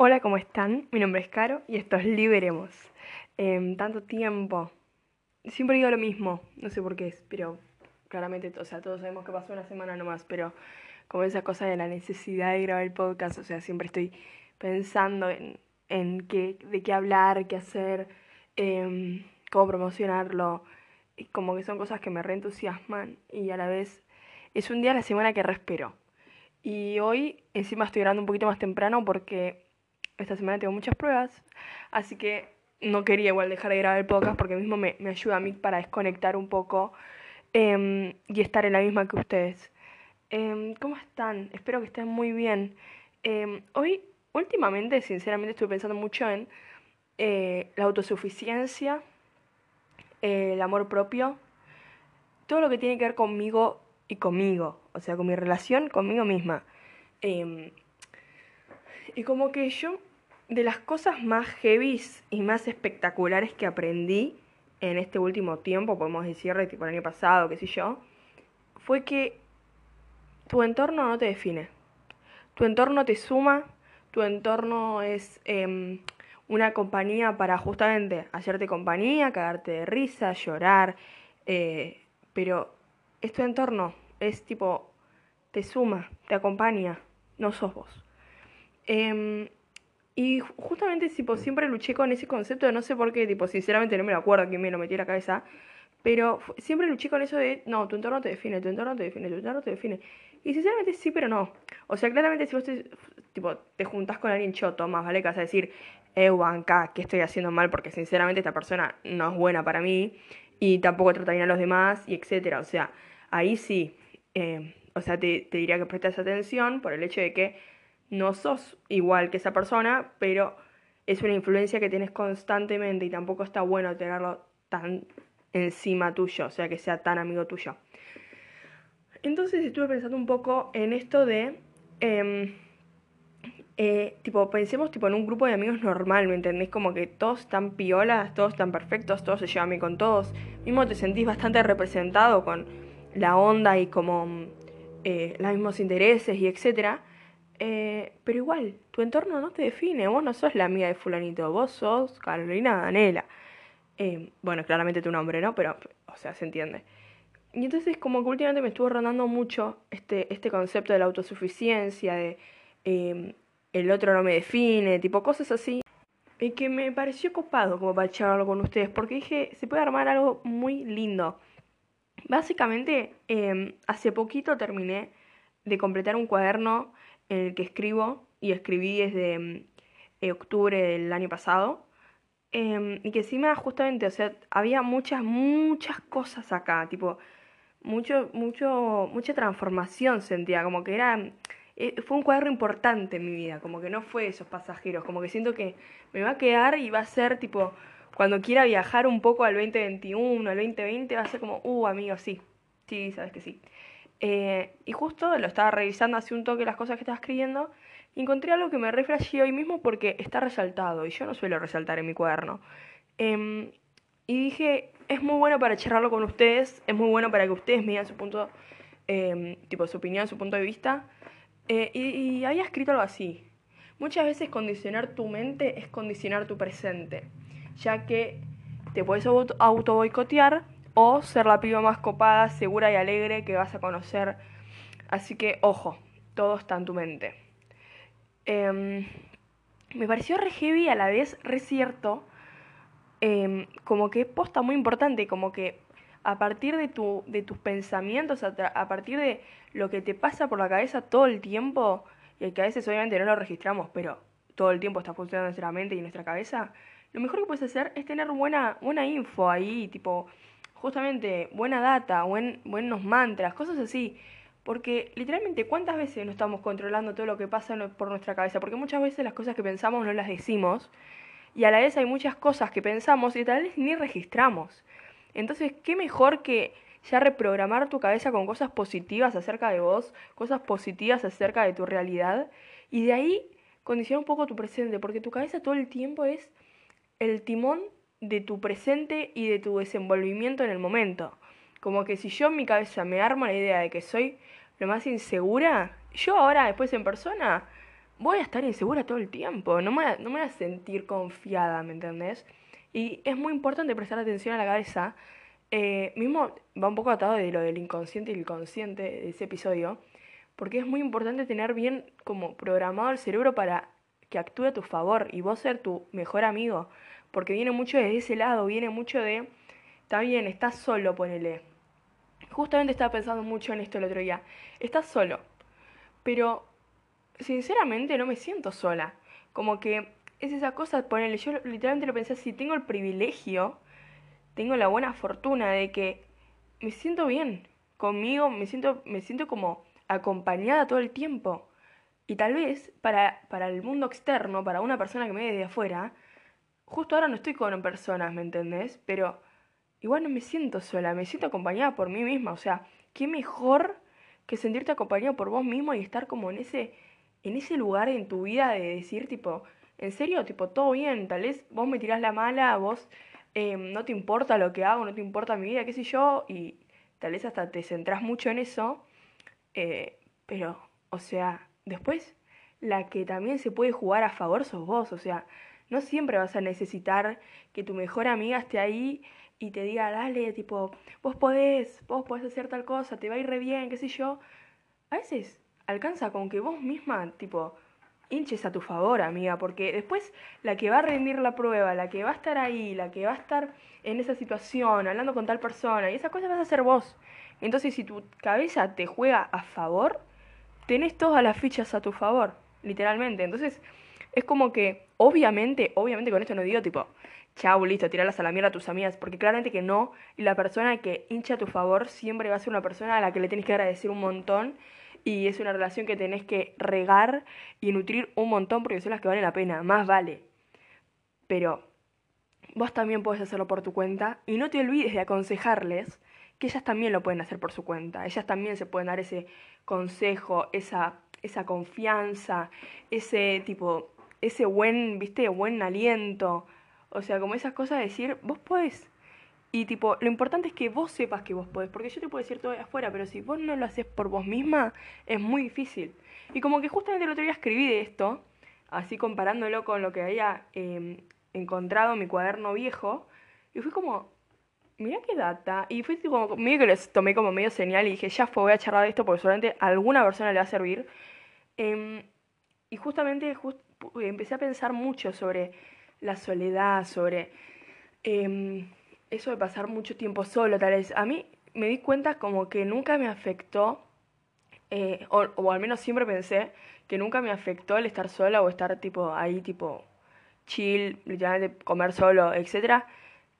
Hola, ¿cómo están? Mi nombre es Caro y esto es Liberemos. Em, tanto tiempo. Siempre digo lo mismo, no sé por qué es, pero claramente, o sea, todos sabemos que pasó una semana nomás, pero como esa cosa de la necesidad de grabar el podcast, o sea, siempre estoy pensando en, en qué, de qué hablar, qué hacer, em, cómo promocionarlo, y como que son cosas que me reentusiasman y a la vez es un día a la semana que respiro. Y hoy encima estoy grabando un poquito más temprano porque esta semana tengo muchas pruebas, así que no quería igual dejar de grabar el podcast porque mismo me, me ayuda a mí para desconectar un poco em, y estar en la misma que ustedes. Em, ¿Cómo están? Espero que estén muy bien. Em, hoy, últimamente, sinceramente, estoy pensando mucho en eh, la autosuficiencia, eh, el amor propio, todo lo que tiene que ver conmigo y conmigo, o sea, con mi relación conmigo misma. y como que yo de las cosas más heavies y más espectaculares que aprendí en este último tiempo, podemos decir, tipo el año pasado, qué sé yo, fue que tu entorno no te define. Tu entorno te suma, tu entorno es em, una compañía para justamente hacerte compañía, cagarte de risa, llorar, eh, pero es tu entorno, es tipo, te suma, te acompaña, no sos vos. Em, y justamente tipo, siempre luché con ese concepto, no sé por qué, tipo, sinceramente no me lo acuerdo quién me lo metió en la cabeza, pero siempre luché con eso de, no, tu entorno te define, tu entorno te define, tu entorno te define. Y sinceramente sí, pero no. O sea, claramente si vos te, tipo, te juntás con alguien choto, más vale que vas a decir, eh, ¿qué estoy haciendo mal? Porque sinceramente esta persona no es buena para mí y tampoco trata bien a los demás y etcétera. O sea, ahí sí, eh, o sea, te, te diría que prestes atención por el hecho de que no sos igual que esa persona, pero es una influencia que tienes constantemente y tampoco está bueno tenerlo tan encima tuyo, o sea, que sea tan amigo tuyo. Entonces estuve pensando un poco en esto de, em, eh, tipo, pensemos tipo en un grupo de amigos normal, ¿me entendés? Como que todos están piolas, todos están perfectos, todos se llevan bien con todos. Mismo te sentís bastante representado con la onda y como eh, los mismos intereses y etcétera. Eh, pero igual, tu entorno no te define, vos no sos la amiga de fulanito, vos sos Carolina Danela. Eh, bueno, claramente tu nombre, ¿no? Pero, o sea, se entiende. Y entonces como que últimamente me estuvo rondando mucho este, este concepto de la autosuficiencia, de em, el otro no me define, tipo cosas así. Y que me pareció copado como para charlarlo con ustedes, porque dije, se puede armar algo muy lindo. Básicamente, em, hace poquito terminé de completar un cuaderno en el que escribo y escribí desde mm, eh, octubre del año pasado. Em, y que encima justamente, o sea, había muchas, muchas cosas acá, tipo, mucho, mucho, mucha transformación sentía, como que era, eh, fue un cuadro importante en mi vida, como que no fue esos pasajeros, como que siento que me va a quedar y va a ser tipo, cuando quiera viajar un poco al 2021, al 2020, va a ser como, uh, amigo, sí, sí, sabes que sí. Eh, y justo lo estaba revisando hace un toque las cosas que estaba escribiendo y encontré algo que me reflejé hoy mismo porque está resaltado y yo no suelo resaltar en mi cuaderno. Em, y dije, es muy bueno para charlarlo con ustedes, es muy bueno para que ustedes me digan su punto, em, tipo su opinión, su punto de vista. Eh, y, y había escrito algo así. Muchas veces condicionar tu mente es condicionar tu presente, ya que te puedes auto boicotear o ser la piba más copada, segura y alegre que vas a conocer. Así que, ojo, todo está en tu mente. Em, me pareció re heavy a la vez re cierto, em, como que es posta muy importante, como que a partir de, tu, de tus pensamientos, a, partir de lo que te pasa por la cabeza todo el tiempo, y que a veces obviamente no lo registramos, pero todo el tiempo está funcionando en nuestra mente y nuestra cabeza, lo mejor que puedes hacer es tener buena, buena info ahí, tipo, justamente buena data, buen, buenos mantras, cosas así. Porque literalmente, ¿cuántas veces no estamos controlando todo lo que pasa por nuestra cabeza? Porque muchas veces las cosas que pensamos no las decimos y a la vez hay muchas cosas que pensamos y tal vez ni registramos. Entonces, ¿qué mejor que ya reprogramar tu cabeza con cosas positivas acerca de vos, cosas positivas acerca de tu realidad y de ahí condicionar un poco tu presente? Porque tu cabeza todo el tiempo es el timón de tu presente y de tu desenvolvimiento en el momento. Como que si yo en mi cabeza me armo la idea de que soy lo más insegura, yo ahora después en persona voy a estar insegura todo el tiempo, no me, voy a, no me voy sentir confiada, ¿me entendés? Y es muy importante prestar atención a la cabeza. Eh, mismo va un poco atado de lo del inconsciente y el consciente de ese episodio, porque es muy importante tener bien como programado el cerebro para que actúe a tu favor y vos ser tu mejor amigo, porque viene mucho de ese lado, viene mucho de, está bien, estás solo, ponele. Justamente estaba pensando mucho en esto el otro día, estás solo, pero sinceramente no me siento sola, como que es esa cosa, ponele, yo literalmente lo pensé así, tengo el privilegio, tengo la buena fortuna de que me siento bien conmigo, me siento, me siento como acompañada todo el tiempo. Y tal vez para, para el mundo externo, para una persona que me ve de afuera, justo ahora no estoy con personas, ¿me entendés? Pero igual no me siento sola, me siento acompañada por mí misma. O sea, qué mejor que sentirte acompañado por vos mismo y estar como en ese, en ese lugar en tu vida de decir, tipo, en serio, tipo, todo bien, tal vez vos me tirás la mala, vos eh, no te importa lo que hago, no te importa mi vida, qué sé yo, y tal vez hasta te centrás mucho en eso, eh, pero, o sea, Después, la que también se puede jugar a favor sos vos, o sea, no siempre vas a necesitar que tu mejor amiga esté ahí y te diga, dale, tipo, vos podés, vos podés hacer tal cosa, te va a ir bien, qué sé yo. A veces alcanza con que vos misma, tipo, hinches a tu favor, amiga, porque después la que va a rendir la prueba, la que va a estar ahí, la que va a estar en esa situación, hablando con tal persona, y esas cosas vas a ser vos. Entonces, si tu cabeza te juega a favor, tenés todas las fichas a tu favor, literalmente. Entonces, es como que, obviamente, obviamente con esto no digo tipo, chau, listo, tirarlas a la mierda a tus amigas, porque claramente que no, y la persona que hincha a tu favor siempre va a ser una persona a la que le tenés que agradecer un montón, y es una relación que tenés que regar y nutrir un montón, porque son las que valen la pena, más vale. Pero vos también podés hacerlo por tu cuenta, y no te olvides de aconsejarles que ellas también lo pueden hacer por su cuenta, ellas también se pueden dar ese consejo, esa, esa confianza, ese tipo, ese buen, viste, buen aliento. O sea, como esas cosas de decir, vos podés. Y tipo, lo importante es que vos sepas que vos podés, porque yo te puedo decir todo de afuera, pero si vos no lo haces por vos misma, es muy difícil. Y como que justamente el otro día escribí de esto, así comparándolo con lo que había em, encontrado en mi cuaderno viejo, y fui como, mira qué data. Y fue como, medio que les tomé como medio señal y dije, ya fue, voy a charlar de esto porque solamente a alguna persona le va a servir. Em, y justamente empecé a pensar mucho sobre la soledad, sobre em, eso de pasar mucho tiempo solo, tal vez. A mí me di cuenta como que nunca me afectó, eh, o, al menos siempre pensé que nunca me afectó el estar sola o estar tipo ahí, tipo chill, literalmente comer solo, etcétera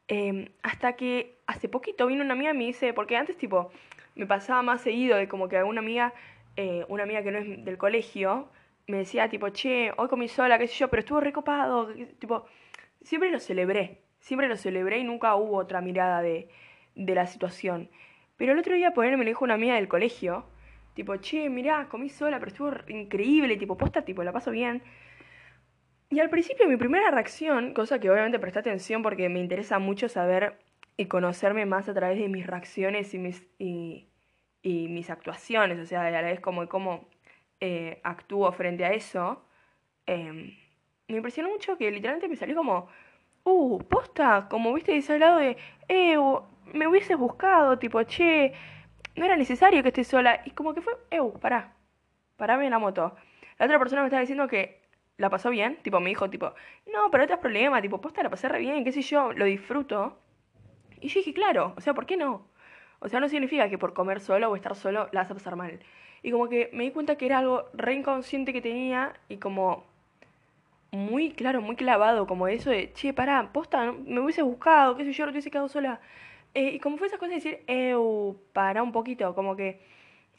Em, hasta que hace poquito vino una amiga y me dice, porque antes tipo me pasaba más seguido de como que una amiga, eh, una amiga que no es del colegio, me decía tipo, che, hoy comí sola, qué sé yo, pero estuvo recopado, tipo, siempre lo celebré, siempre lo celebré y nunca hubo otra mirada de, de la situación. Pero el otro día por me lo dijo una amiga del colegio, tipo, che, mirá, comí sola, pero estuvo increíble, tipo, posta, tipo, la paso bien. Y al principio mi primera reacción, cosa que obviamente presté atención porque me interesa mucho saber y conocerme más a través de mis reacciones y mis, y, mis actuaciones, o sea, a la vez como cómo eh, actúo frente a eso, em, me impresionó mucho que literalmente me salió como, uh, posta, como viste ese lado de, eh, me hubieses buscado, tipo, che, no era necesario que estés sola, y como que fue, eh, pará, parame en la moto. La otra persona me estaba diciendo que la pasó bien, tipo me dijo, tipo, no, pero no es problema, tipo, posta la pasé re bien, qué sé yo, lo disfruto. Y yo dije, claro, o sea, ¿por qué no? O sea, no significa que por comer solo o estar solo la vas a pasar mal. Y como que me di cuenta que era algo re inconsciente que tenía y como muy claro, muy clavado, como eso de, che, pará, posta, me hubiese buscado, qué sé yo, no hubiese quedado sola. Eh, y como fue esa cosa de decir, eu, pará un poquito, como que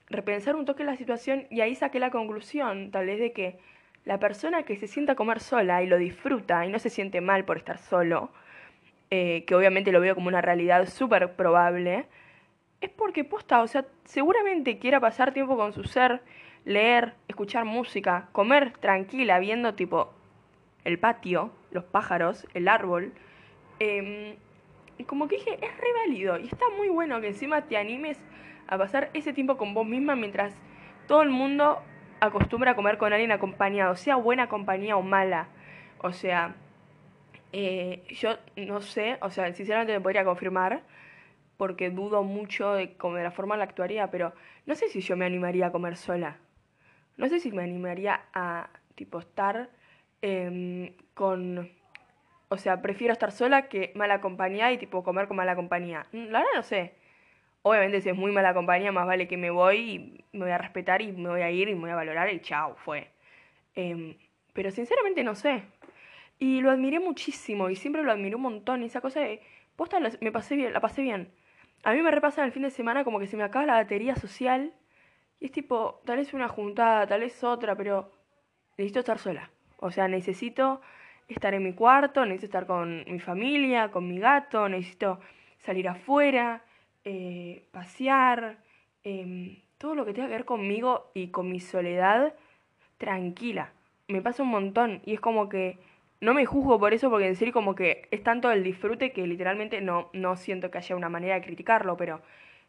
repensar un toque la situación y ahí saqué la conclusión, tal vez de que la persona que se sienta a comer sola y lo disfruta y no se siente mal por estar solo, eh, que obviamente lo veo como una realidad súper probable, es porque posta, o sea, seguramente quiera pasar tiempo con su ser, leer, escuchar música, comer tranquila, viendo tipo el patio, los pájaros, el árbol. Eh, como que dije, es re válido y está muy bueno que encima te animes a pasar ese tiempo con vos misma mientras todo el mundo acostumbra a comer con alguien acompañado, sea buena compañía o mala. O sea, eh, yo no sé, o sea, sinceramente me podría confirmar, porque dudo mucho de, como de la forma en la actuaría, pero no sé si yo me animaría a comer sola. No sé si me animaría a, tipo, estar em, con... O sea, prefiero estar sola que mala compañía y, tipo, comer con mala compañía. Mm, la verdad no sé. Obviamente si es muy mala compañía, más vale que me voy y me voy a respetar y me voy a ir y me voy a valorar y chao, fue. Em, pero sinceramente no sé. Y lo admiré muchísimo y siempre lo admiré un montón. Y esa cosa de, posta, me pasé bien, la pasé bien. A mí me repasa en el fin de semana como que se me acaba la batería social. Y es tipo, tal vez una juntada, tal vez otra, pero necesito estar sola. O sea, necesito estar en mi cuarto, necesito estar con mi familia, con mi gato, necesito salir afuera, eh, pasear, em, todo lo que tenga que ver conmigo y con mi soledad tranquila. Me pasa un montón y es como que no me juzgo por eso porque en serio como que es tanto el disfrute que literalmente no, no siento que haya una manera de criticarlo, pero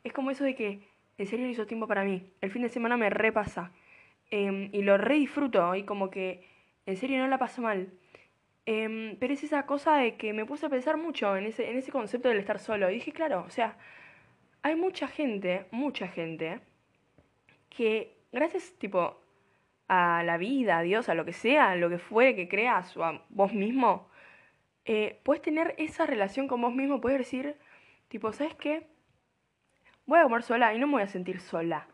es como eso de que en serio hizo tiempo para mí. El fin de semana me repasa em, y lo re disfruto y como que en serio no la paso mal. Em, pero es esa cosa de que me puse a pensar mucho en ese, en ese concepto del estar solo. Y dije, claro, o sea, hay mucha gente, mucha gente, que gracias tipo a la vida, a Dios, a lo que sea, a lo que fuere que creas o a vos mismo, eh, puedes tener esa relación con vos mismo, puedes decir, tipo, ¿sabes qué? Voy a comer sola y no me voy a sentir sola.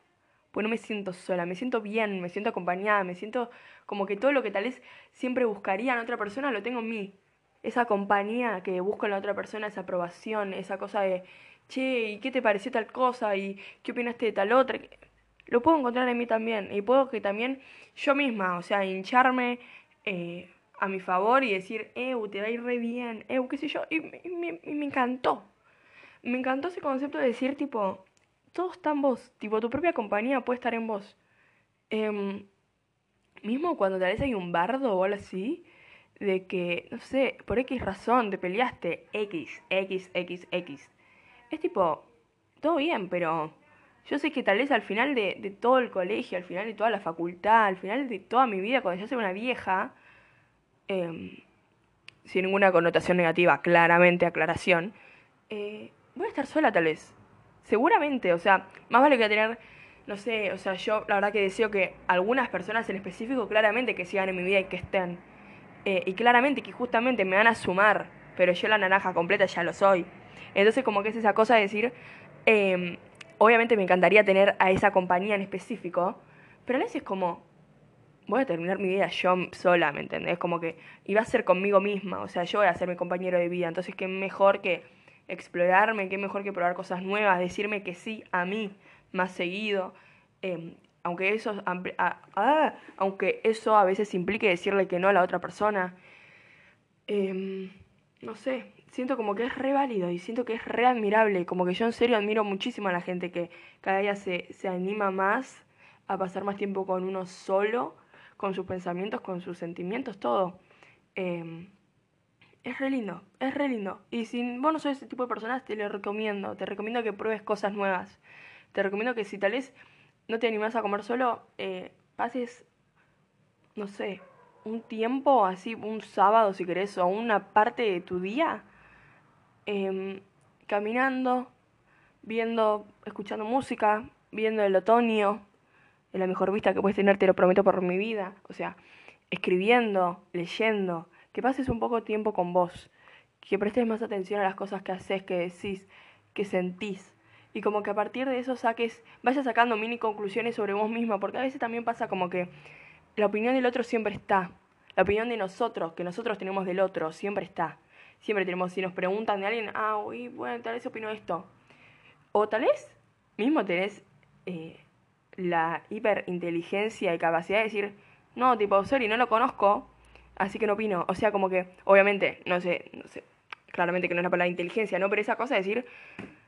Pues no me siento sola, me siento bien, me siento acompañada, me siento como que todo lo que tal vez siempre buscaría en otra persona lo tengo en mí. Esa compañía que busco en la otra persona, esa aprobación, esa cosa de, che, ¿y qué te pareció tal cosa? ¿Y qué opinaste de tal otra? Lo puedo encontrar en mí también. Y puedo que también yo misma, o sea, hincharme eh, a mi favor y decir, eh, te va a ir re bien, eh, qué sé yo. Y, me, encantó. Me encantó ese concepto de decir, tipo, todo está en vos. Tipo, tu propia compañía puede estar en vos. Em, mismo cuando tal vez hay un bardo o algo así, de que, no sé, por X razón te peleaste, X, X, X, X. Es tipo, todo bien, pero yo sé que tal vez al final de, todo el colegio, al final de toda la facultad, al final de toda mi vida, cuando yo sea una vieja, em, sin ninguna connotación negativa, claramente, aclaración, eh, voy a estar sola tal vez. Seguramente, o sea, más vale que tener, no sé, o sea, yo la verdad que deseo que algunas personas en específico claramente que sigan en mi vida y que estén. Eh, y claramente que justamente me van a sumar, pero yo la naranja completa ya lo soy. Entonces como que es esa cosa de decir, eh, obviamente me encantaría tener a esa compañía en específico, pero a veces es como, voy a terminar mi vida yo sola, ¿me entendés? Como que iba a ser conmigo misma, o sea, yo voy a ser mi compañero de vida, entonces qué mejor que explorarme, qué mejor que probar cosas nuevas, decirme que sí a mí más seguido, em, aunque eso, ah, aunque eso a veces implique decirle que no a la otra persona. Em, no sé, siento como que es re válido y siento que es re admirable. Como que yo en serio admiro muchísimo a la gente que cada día se, se anima más a pasar más tiempo con uno solo, con sus pensamientos, con sus sentimientos, todo. Em, es re lindo, es re lindo. Y si vos no sos ese tipo de personas, te lo recomiendo. Te recomiendo que pruebes cosas nuevas. Te recomiendo que si tal vez no te animas a comer solo, eh, pases, no sé, un tiempo, así, un sábado si querés, o una parte de tu día Em, caminando, viendo, escuchando música, viendo el otoño, es la mejor vista que puedes tener, te lo prometo por mi vida. O sea, escribiendo, leyendo, que pases un poco de tiempo con vos, que prestes más atención a las cosas que haces, que decís, que sentís. Y como que a partir de eso saques, vayas sacando mini conclusiones sobre vos misma, porque a veces también pasa como que la opinión del otro siempre está. La opinión de nosotros, que nosotros tenemos del otro, siempre está siempre tenemos, si nos preguntan de alguien, ah, uy, bueno, tal vez opino esto. O tal vez mismo tenés eh, la hiperinteligencia y capacidad de decir, no, tipo, sorry, no lo conozco, así que no opino. O sea, como que, obviamente, no sé, no sé, claramente que no es la palabra inteligencia, ¿no? Pero esa cosa de decir,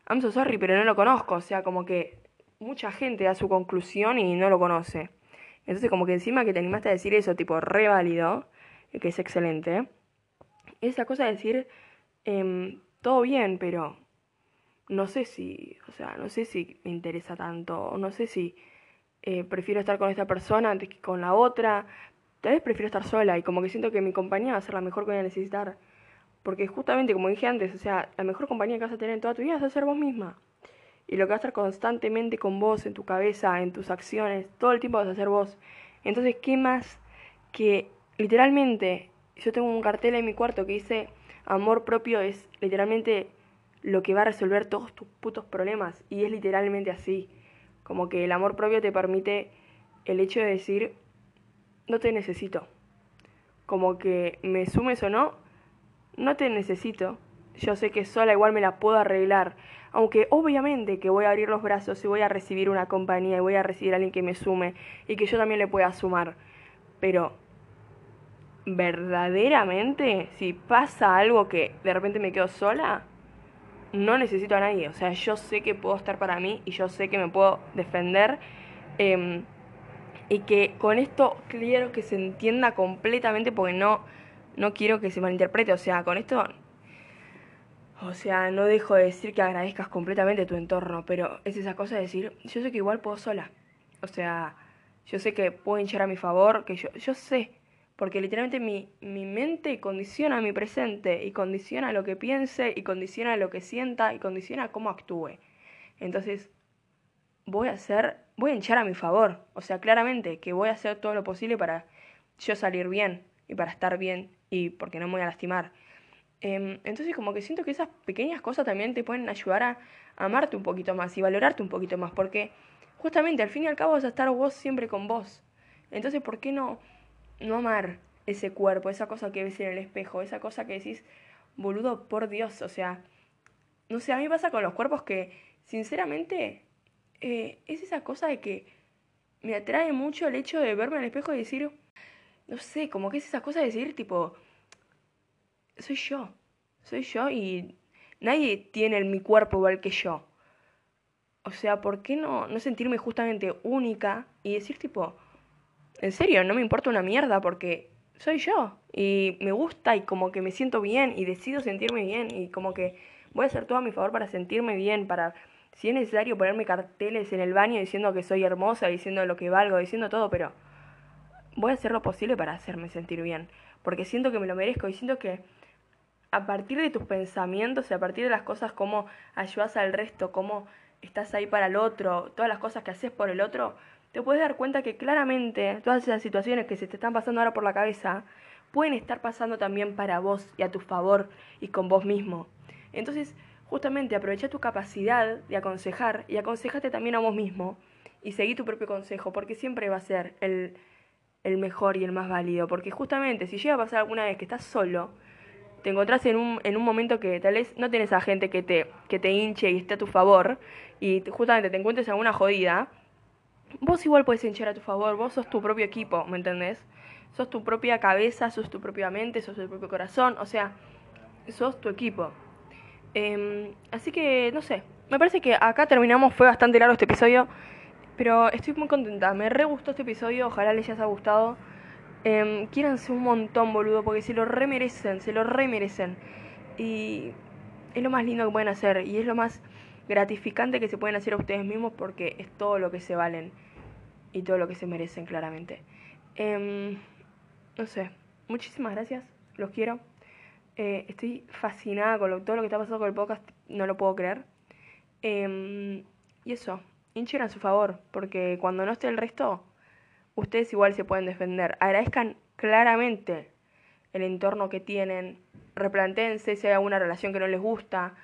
I'm so sorry, pero no lo conozco. O sea, como que mucha gente da su conclusión y no lo conoce. Entonces, como que encima que te animaste a decir eso, tipo, re válido, que es excelente, esa cosa de decir, em, todo bien, pero no sé si, o sea, no sé si me interesa tanto, no sé si eh, prefiero estar con esta persona antes que con la otra, tal vez prefiero estar sola y como que siento que mi compañía va a ser la mejor que voy a necesitar. Porque justamente, como dije antes, o sea, la mejor compañía que vas a tener en toda tu vida es a ser vos misma. Y lo que va a estar constantemente con vos, en tu cabeza, en tus acciones, todo el tiempo vas a ser vos. Entonces, ¿qué más que literalmente, yo tengo un cartel en mi cuarto que dice, amor propio es literalmente lo que va a resolver todos tus putos problemas. Y es literalmente así. Como que el amor propio te permite el hecho de decir, no te necesito. Como que me sumes o no, no te necesito. Yo sé que sola igual me la puedo arreglar. Aunque obviamente que voy a abrir los brazos y voy a recibir una compañía y voy a recibir a alguien que me sume y que yo también le pueda sumar. Pero verdaderamente, si pasa algo que de repente me quedo sola, no necesito a nadie. O sea, yo sé que puedo estar para mí y yo sé que me puedo defender. Em, y que con esto quiero que se entienda completamente porque no, no quiero que se malinterprete. O sea, con esto, o sea, no dejo de decir que agradezcas completamente tu entorno, pero es esa cosa de decir, yo sé que igual puedo sola. O sea, yo sé que puedo hinchar a mi favor, que yo, yo sé, porque literalmente mi, mi mente condiciona mi presente y condiciona lo que piense y condiciona lo que sienta y condiciona cómo actúe. Entonces, voy a hacer, voy a hinchar a mi favor. O sea, claramente que voy a hacer todo lo posible para yo salir bien y para estar bien y porque no me voy a lastimar. Em, entonces como que siento que esas pequeñas cosas también te pueden ayudar a amarte un poquito más y valorarte un poquito más, porque justamente al fin y al cabo vas a estar vos siempre con vos. Entonces, ¿por qué no, no amar ese cuerpo, esa cosa que ves en el espejo, esa cosa que decís, boludo, por Dios, o sea, no sé, a mí pasa con los cuerpos que, sinceramente, eh, es esa cosa de que me atrae mucho el hecho de verme el espejo y decir, no sé, como que es esa cosa de decir, tipo, soy yo, soy yo y nadie tiene mi cuerpo igual que yo. O sea, ¿por qué no, no sentirme justamente única y decir, tipo, en serio, no me importa una mierda porque soy yo y me gusta y como que me siento bien y decido sentirme bien y como que voy a hacer todo a mi favor para sentirme bien, para si es necesario ponerme carteles en el baño diciendo que soy hermosa, diciendo lo que valgo, diciendo todo, pero voy a hacer lo posible para hacerme sentir bien, porque siento que me lo merezco y siento que a partir de tus pensamientos y a partir de las cosas como ayudas al resto, como estás ahí para el otro, todas las cosas que haces por el otro, te puedes dar cuenta que claramente todas esas situaciones que se te están pasando ahora por la cabeza pueden estar pasando también para vos y a tu favor y con vos mismo. Entonces, justamente aprovecha tu capacidad de aconsejar y aconsejate también a vos mismo y seguí tu propio consejo, porque siempre va a ser el, el mejor y el más válido. Porque justamente si llega a pasar alguna vez que estás solo, te encontrás en un, en un momento que tal vez no tienes a gente que te, que te hinche y esté a tu favor, y justamente te encuentres en alguna jodida, vos igual puedes hinchar a tu favor, vos sos tu propio equipo, ¿me entendés? Sos tu propia cabeza, sos tu propia mente, sos tu propio corazón, o sea, sos tu equipo. Em, así que, no sé, me parece que acá terminamos, fue bastante largo este episodio, pero estoy muy contenta, me re gustó este episodio, ojalá les haya gustado. Eh, quiéranse un montón, boludo, porque se lo remerecen, se lo remerecen. Y es lo más lindo que pueden hacer y es lo más gratificante que se pueden hacer a ustedes mismos porque es todo lo que se valen y todo lo que se merecen, claramente. Em, no sé, muchísimas gracias, los quiero. Eh, estoy fascinada con todo lo que está pasando con el podcast, no lo puedo creer. Em, y eso, hinchen a su favor, porque cuando no esté el resto, ustedes igual se pueden defender. Agradezcan claramente el entorno que tienen, replantéense si hay alguna relación que no les gusta,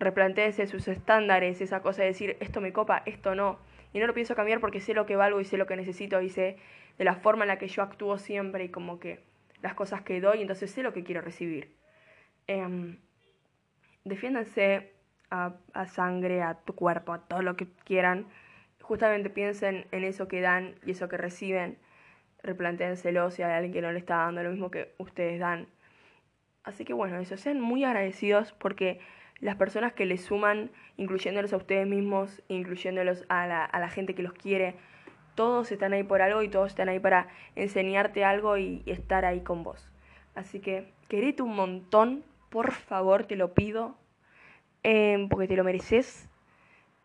replantéense sus estándares, esa cosa de decir esto me copa, esto no. Y no lo pienso cambiar porque sé lo que valgo y sé lo que necesito y sé de la forma en la que yo actúo siempre y como que las cosas que doy, entonces sé lo que quiero recibir. Eh, defiéndanse a, a, sangre, a tu cuerpo, a todo lo que quieran. Justamente piensen en eso que dan y eso que reciben. Replantéenselo si hay alguien que no le está dando lo mismo que ustedes dan. Así que bueno, eso, sean muy agradecidos porque las personas que les suman, incluyéndolos a ustedes mismos, incluyéndolos a la, a la gente que los quiere, todos están ahí por algo y todos están ahí para enseñarte algo y, estar ahí con vos. Así que querete un montón, por favor, te lo pido, eh, porque te lo mereces.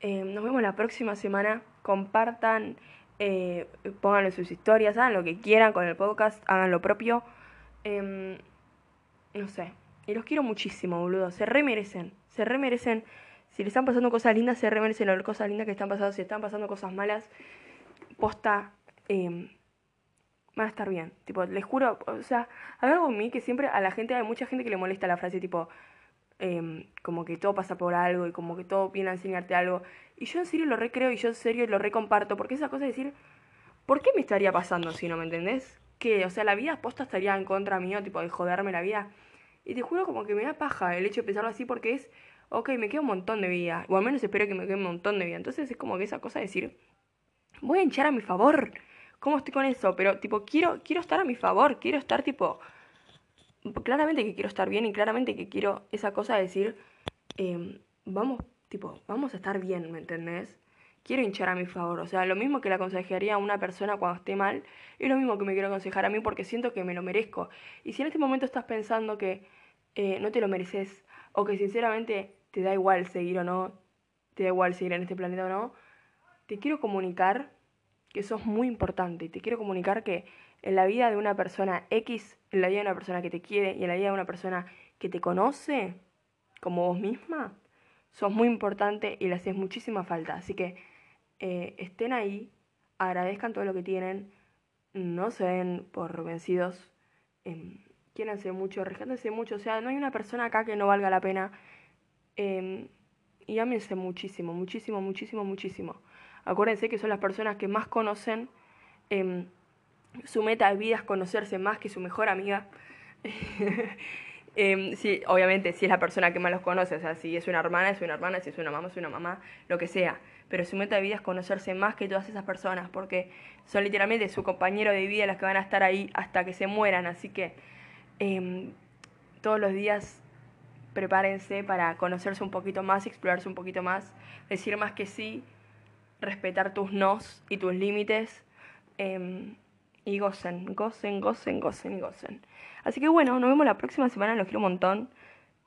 Eh, nos vemos la próxima semana. Compartan Eh, en sus historias, hagan lo que quieran con el podcast, hagan lo propio. Em, no sé. Y los quiero muchísimo, boludo. Se remerecen. Se remerecen. Si le están pasando cosas lindas, se remerecen las cosas lindas que están pasando. Si están pasando cosas malas, posta. Em, van a estar bien. Tipo, les juro, o sea, algo en mí que siempre a la gente, hay mucha gente que le molesta la frase tipo, em, como que todo pasa por algo y como que todo viene a enseñarte algo. Y yo en serio lo recreo y yo en serio lo recomparto, porque esa cosa de decir, ¿por qué me estaría pasando si no me entendés? Que, o sea, la vida posta estaría en contra mío, tipo, de joderme la vida. Y te juro como que me da paja el hecho de pensarlo así porque es, ok, me queda un montón de vida, o al menos espero que me quede un montón de vida. Entonces es como que esa cosa de decir, voy a hinchar a mi favor. ¿Cómo estoy con eso? Pero tipo, quiero, quiero estar a mi favor, quiero estar tipo, claramente que quiero estar bien y claramente que quiero esa cosa de decir, em, vamos, tipo, vamos a estar bien, ¿me entendés? Quiero hinchar a mi favor, o sea, lo mismo que le aconsejaría a una persona cuando esté mal, es lo mismo que me quiero aconsejar a mí porque siento que me lo merezco. Y si en este momento estás pensando que eh, no te lo mereces o que sinceramente te da igual seguir o no, te da igual seguir en este planeta o no, te quiero comunicar que sos muy importante y te quiero comunicar que en la vida de una persona X, en la vida de una persona que te quiere y en la vida de una persona que te conoce como vos misma, sos muy importante y le haces muchísima falta. Así que eh, estén ahí, agradezcan todo lo que tienen, no se den por vencidos, eh, quiéranse mucho, rescátense mucho. O sea, no hay una persona acá que no valga la pena. Em, y ámense muchísimo, muchísimo, muchísimo, muchísimo. Acuérdense que son las personas que más conocen. Em, su meta de vida es conocerse más que su mejor amiga. eh, sí, obviamente, si es la persona que más los conoce, o sea, si es una hermana, es una hermana, si es una mamá, es una mamá, lo que sea. Pero su meta de vida es conocerse más que todas esas personas, porque son literalmente su compañero de vida las que van a estar ahí hasta que se mueran. Así que em, todos los días prepárense para conocerse un poquito más, explorarse un poquito más, decir más que sí, respetar tus nos y tus límites. Em, y gocen, gocen, gocen, gocen y gocen. Así que bueno, nos vemos la próxima semana, los quiero un montón.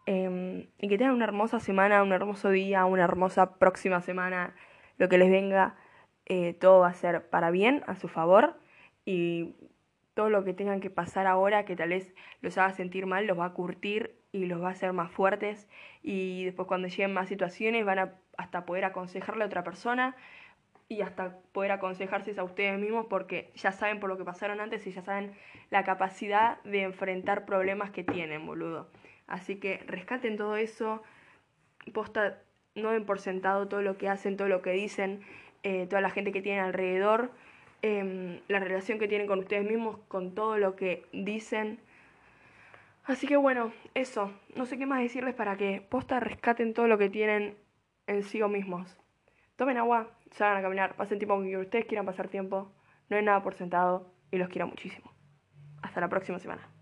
Em, y que tengan una hermosa semana, un hermoso día, una hermosa próxima semana, lo que les venga, eh, todo va a ser para bien, a su favor. Y todo lo que tengan que pasar ahora, que tal vez los haga sentir mal, los va a curtir y los va a hacer más fuertes. Y después cuando lleguen más situaciones van a hasta poder aconsejarle a otra persona y hasta poder aconsejarse a ustedes mismos porque ya saben por lo que pasaron antes y ya saben la capacidad de enfrentar problemas que tienen, boludo. Así que rescaten todo eso, posta, no den por sentado todo lo que hacen, todo lo que dicen, eh, toda la gente que tienen alrededor, em, la relación que tienen con ustedes mismos, con todo lo que dicen. Así que bueno, eso, no sé qué más decirles para que posta rescaten todo lo que tienen en sí mismos. Tomen agua, salgan a caminar, pasen tiempo con quien ustedes quieran pasar tiempo. No hay nada por sentado y los quiero muchísimo. Hasta la próxima semana.